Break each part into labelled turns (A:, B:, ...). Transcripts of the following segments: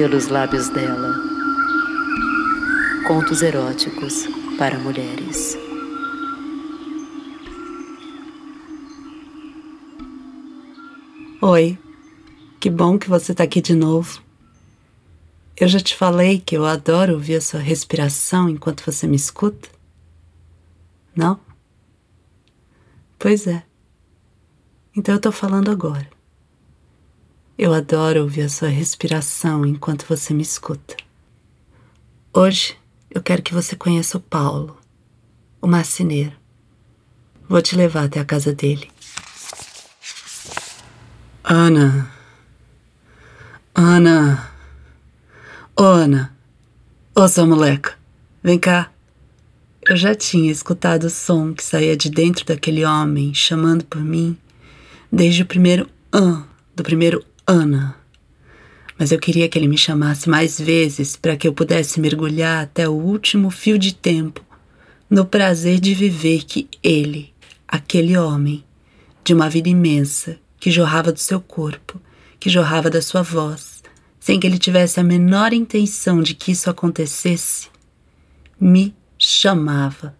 A: pelos lábios dela. Contos eróticos para mulheres.
B: Oi, que bom que você está aqui de novo. Eu já te falei que eu adoro ouvir a sua respiração enquanto você me escuta? Não? Pois é. Então eu tô falando agora. Eu adoro ouvir a sua respiração enquanto você me escuta. Hoje eu quero que você conheça o Paulo, o marceneiro. Vou te levar até a casa dele. Ana. Ana. Ô, Ana. Ô, sua moleca. Vem cá. Eu já tinha escutado o som que saía de dentro daquele homem chamando por mim desde o primeiro an do primeiro Ana. Mas eu queria que ele me chamasse mais vezes para que eu pudesse mergulhar até o último fio de tempo no prazer de viver que ele, aquele homem, de uma vida imensa que jorrava do seu corpo, que jorrava da sua voz, sem que ele tivesse a menor intenção de que isso acontecesse, me chamava.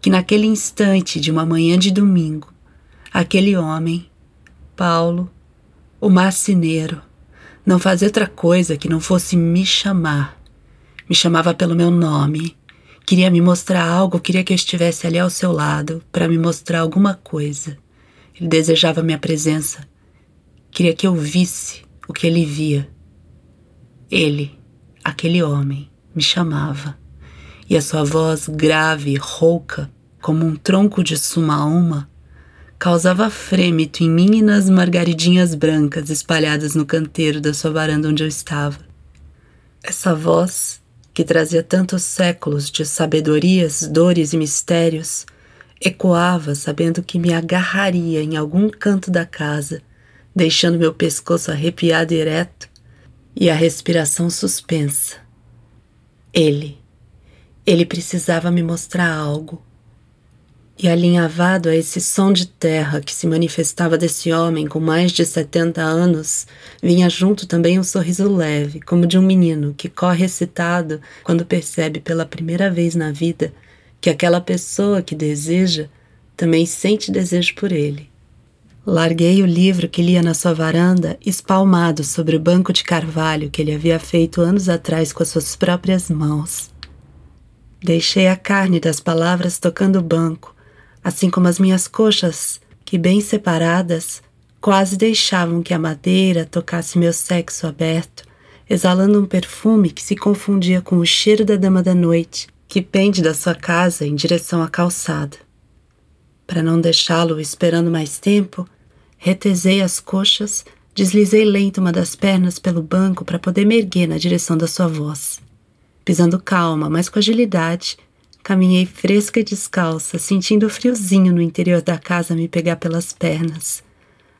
B: Que naquele instante de uma manhã de domingo, aquele homem Paulo, o marceneiro, não fazia outra coisa que não fosse me chamar. Me chamava pelo meu nome. Queria me mostrar algo, queria que eu estivesse ali ao seu lado para me mostrar alguma coisa. Ele desejava minha presença. Queria que eu visse o que ele via. Ele, aquele homem, me chamava. E a sua voz grave, rouca, como um tronco de sumaúma, causava frêmito em mim e nas margaridinhas brancas espalhadas no canteiro da sua varanda onde eu estava. Essa voz, que trazia tantos séculos de sabedorias, dores e mistérios, ecoava sabendo que me agarraria em algum canto da casa, deixando meu pescoço arrepiado e ereto e a respiração suspensa. Ele, ele precisava me mostrar algo e alinhavado a esse som de terra que se manifestava desse homem com mais de setenta anos, vinha junto também um sorriso leve, como de um menino que corre excitado quando percebe pela primeira vez na vida que aquela pessoa que deseja também sente desejo por ele. Larguei o livro que lia na sua varanda, espalmado sobre o banco de carvalho que ele havia feito anos atrás com as suas próprias mãos. Deixei a carne das palavras tocando o banco, assim como as minhas coxas, que bem separadas, quase deixavam que a madeira tocasse meu sexo aberto, exalando um perfume que se confundia com o cheiro da dama da noite, que pende da sua casa em direção à calçada. Para não deixá-lo esperando mais tempo, retesei as coxas, deslizei lento uma das pernas pelo banco para poder me erguer na direção da sua voz. Pisando calma, mas com agilidade, Caminhei fresca e descalça, sentindo o friozinho no interior da casa me pegar pelas pernas.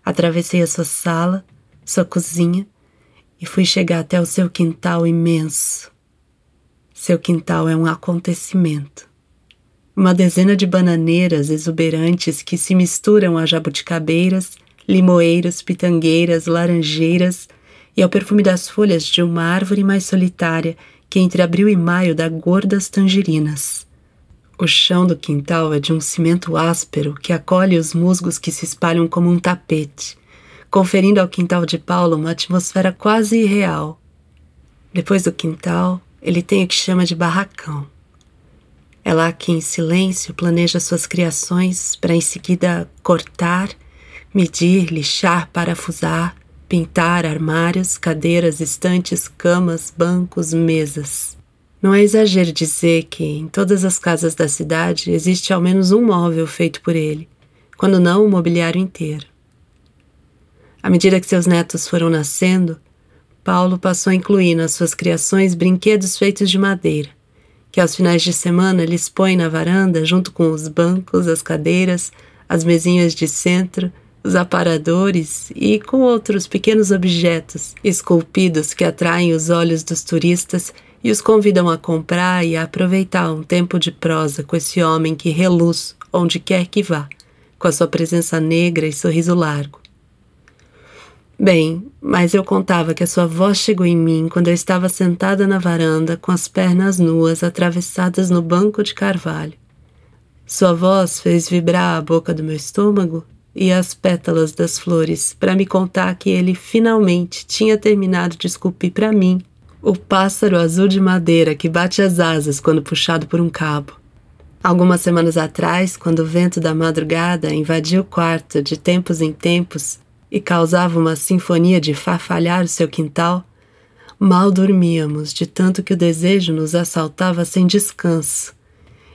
B: Atravessei a sua sala, sua cozinha e fui chegar até o seu quintal imenso. Seu quintal é um acontecimento. Uma dezena de bananeiras exuberantes que se misturam a jabuticabeiras, limoeiros, pitangueiras, laranjeiras e ao perfume das folhas de uma árvore mais solitária que entre abril e maio dá gordas tangerinas. O chão do quintal é de um cimento áspero que acolhe os musgos que se espalham como um tapete, conferindo ao quintal de Paulo uma atmosfera quase irreal. Depois do quintal, ele tem o que chama de barracão. É lá que, em silêncio, planeja suas criações para em seguida cortar, medir, lixar, parafusar, pintar armários, cadeiras, estantes, camas, bancos, mesas. Não é exagero dizer que em todas as casas da cidade existe ao menos um móvel feito por ele, quando não o mobiliário inteiro. À medida que seus netos foram nascendo, Paulo passou a incluir nas suas criações brinquedos feitos de madeira, que aos finais de semana lhes põe na varanda junto com os bancos, as cadeiras, as mesinhas de centro, os aparadores e com outros pequenos objetos esculpidos que atraem os olhos dos turistas e os convidam a comprar e a aproveitar um tempo de prosa com esse homem que reluz onde quer que vá, com a sua presença negra e sorriso largo. Bem, mas eu contava que a sua voz chegou em mim quando eu estava sentada na varanda com as pernas nuas atravessadas no banco de carvalho. Sua voz fez vibrar a boca do meu estômago e as pétalas das flores para me contar que ele finalmente tinha terminado de esculpir para mim o pássaro azul de madeira que bate as asas quando puxado por um cabo. Algumas semanas atrás, quando o vento da madrugada invadia o quarto de tempos em tempos e causava uma sinfonia de farfalhar o seu quintal, mal dormíamos de tanto que o desejo nos assaltava sem descanso.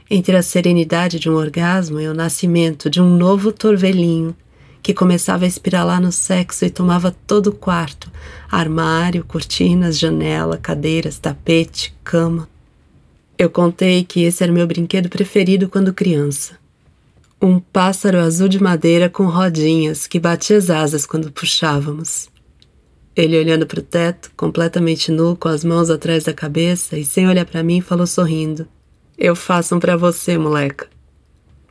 B: Entre a serenidade de um orgasmo e o nascimento de um novo torvelinho que começava a espiralar no sexo e tomava todo o quarto: armário, cortinas, janela, cadeiras, tapete, cama. Eu contei que esse era meu brinquedo preferido quando criança. Um pássaro azul de madeira com rodinhas que batia as asas quando puxávamos. Ele olhando para o teto, completamente nu, com as mãos atrás da cabeça e sem olhar para mim, falou sorrindo: Eu faço um para você, moleca.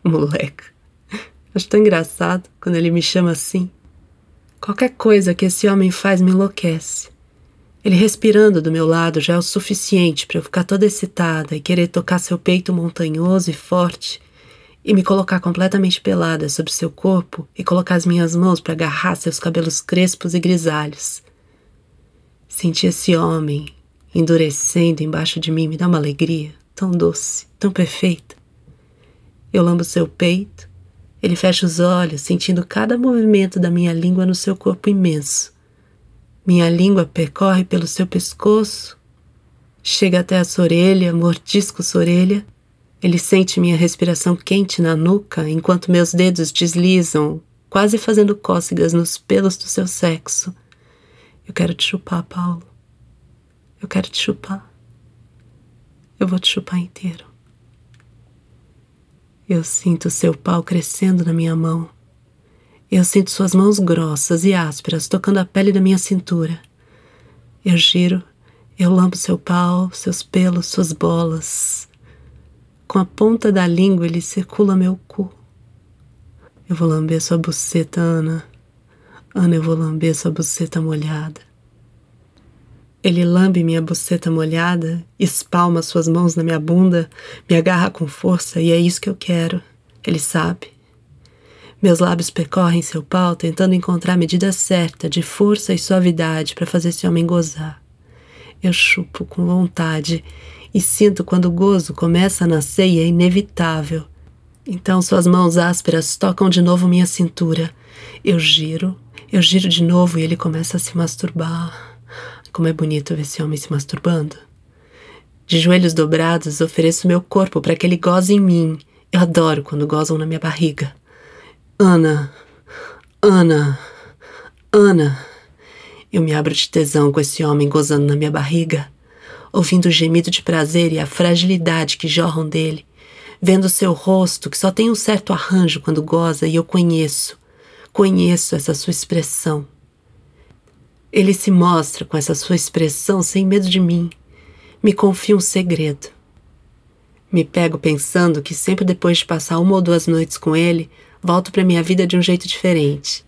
B: Moleca. Acho tão engraçado quando ele me chama assim. Qualquer coisa que esse homem faz me enlouquece. Ele respirando do meu lado já é o suficiente para eu ficar toda excitada e querer tocar seu peito montanhoso e forte e me colocar completamente pelada sobre seu corpo e colocar as minhas mãos para agarrar seus cabelos crespos e grisalhos. Sentir esse homem endurecendo embaixo de mim me dá uma alegria tão doce, tão perfeita. Eu lambo seu peito, ele fecha os olhos, sentindo cada movimento da minha língua no seu corpo imenso minha língua percorre pelo seu pescoço, chega até a sua orelha, mordisco sua orelha. Ele sente minha respiração quente na nuca enquanto meus dedos deslizam, quase fazendo cócegas nos pelos do seu sexo. Eu quero te chupar, Paulo. Eu quero te chupar. Eu vou te chupar inteiro. Eu sinto seu pau crescendo na minha mão. Eu sinto suas mãos grossas e ásperas tocando a pele da minha cintura. Eu giro, eu lambo seu pau, seus pelos, suas bolas. Com a ponta da língua ele circula meu cu. Eu vou lamber sua buceta, Ana. Ana, eu vou lamber sua buceta molhada. Ele lambe minha buceta molhada, espalma suas mãos na minha bunda, me agarra com força e é isso que eu quero. Ele sabe. Meus lábios percorrem seu pau, tentando encontrar a medida certa de força e suavidade para fazer esse homem gozar. Eu chupo com vontade e sinto quando o gozo começa a nascer e é inevitável. Então suas mãos ásperas tocam de novo minha cintura. Eu giro, eu giro de novo e ele começa a se masturbar. Como é bonito ver esse homem se masturbando. De joelhos dobrados, ofereço meu corpo para que ele goze em mim. Eu adoro quando gozam na minha barriga. Ana, Ana, Ana. Eu me abro de tesão com esse homem gozando na minha barriga, ouvindo o gemido de prazer e a fragilidade que jorram dele, vendo seu rosto que só tem um certo arranjo quando goza e eu conheço, conheço essa sua expressão. Ele se mostra com essa sua expressão sem medo de mim, me confia um segredo. Me pego pensando que sempre depois de passar uma ou duas noites com ele, volto para minha vida de um jeito diferente.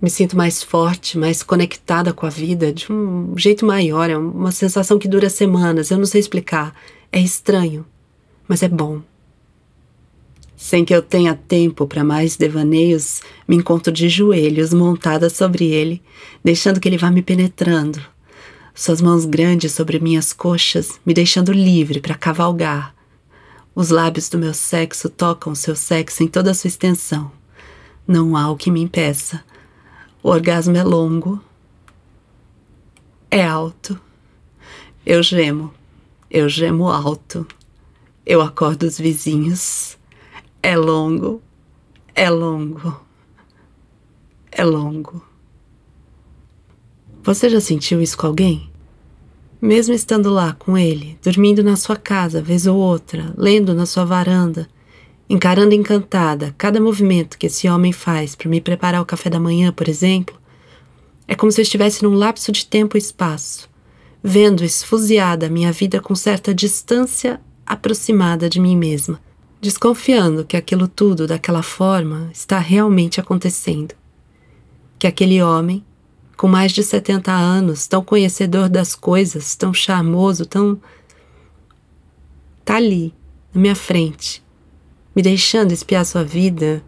B: Me sinto mais forte, mais conectada com a vida, de um jeito maior. É uma sensação que dura semanas, eu não sei explicar. É estranho, mas é bom. Sem que eu tenha tempo para mais devaneios, me encontro de joelhos, montada sobre ele, deixando que ele vá me penetrando. Suas mãos grandes sobre minhas coxas, me deixando livre para cavalgar, os lábios do meu sexo tocam o seu sexo em toda a sua extensão. Não há o que me impeça. O orgasmo é longo. É alto. Eu gemo. Eu gemo alto. Eu acordo os vizinhos. É longo. É longo. É longo. Você já sentiu isso com alguém? Mesmo estando lá com ele, dormindo na sua casa, vez ou outra, lendo na sua varanda, encarando encantada cada movimento que esse homem faz para me preparar o café da manhã, por exemplo, é como se eu estivesse num lapso de tempo e espaço, vendo esfuziada a minha vida com certa distância aproximada de mim mesma, desconfiando que aquilo tudo daquela forma está realmente acontecendo. Que aquele homem, com mais de 70 anos, tão conhecedor das coisas, tão charmoso, tão. tá ali, na minha frente, me deixando espiar sua vida,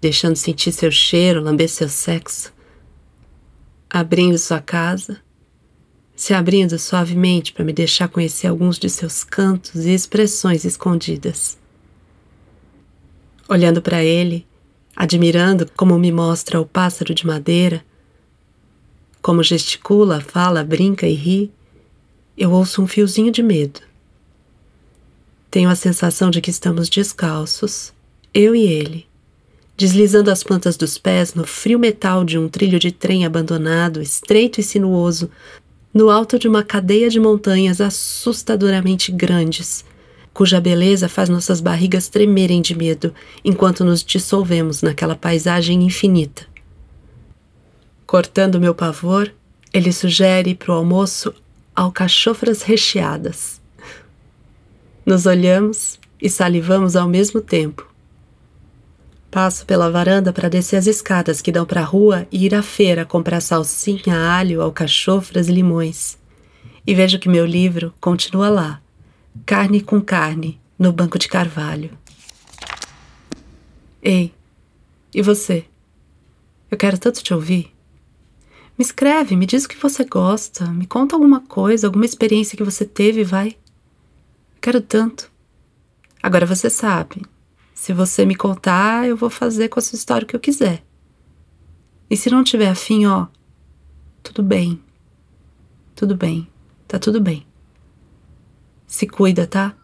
B: deixando sentir seu cheiro, lamber seu sexo, abrindo sua casa, se abrindo suavemente para me deixar conhecer alguns de seus cantos e expressões escondidas. Olhando para ele, admirando como me mostra o pássaro de madeira, como gesticula, fala, brinca e ri, eu ouço um fiozinho de medo. Tenho a sensação de que estamos descalços, eu e ele, deslizando as plantas dos pés no frio metal de um trilho de trem abandonado, estreito e sinuoso, no alto de uma cadeia de montanhas assustadoramente grandes, cuja beleza faz nossas barrigas tremerem de medo enquanto nos dissolvemos naquela paisagem infinita. Cortando meu pavor, ele sugere para o almoço alcachofras recheadas. Nos olhamos e salivamos ao mesmo tempo. Passo pela varanda para descer as escadas que dão para a rua e ir à feira comprar salsinha, alho, alcachofras e limões. E vejo que meu livro continua lá, carne com carne, no banco de carvalho. Ei, e você? Eu quero tanto te ouvir. Me escreve, me diz o que você gosta, me conta alguma coisa, alguma experiência que você teve, vai. Quero tanto. Agora você sabe, se você me contar, eu vou fazer com a sua história o que eu quiser. E se não tiver afim, ó, tudo bem. Tudo bem, tá tudo bem. Se cuida, tá?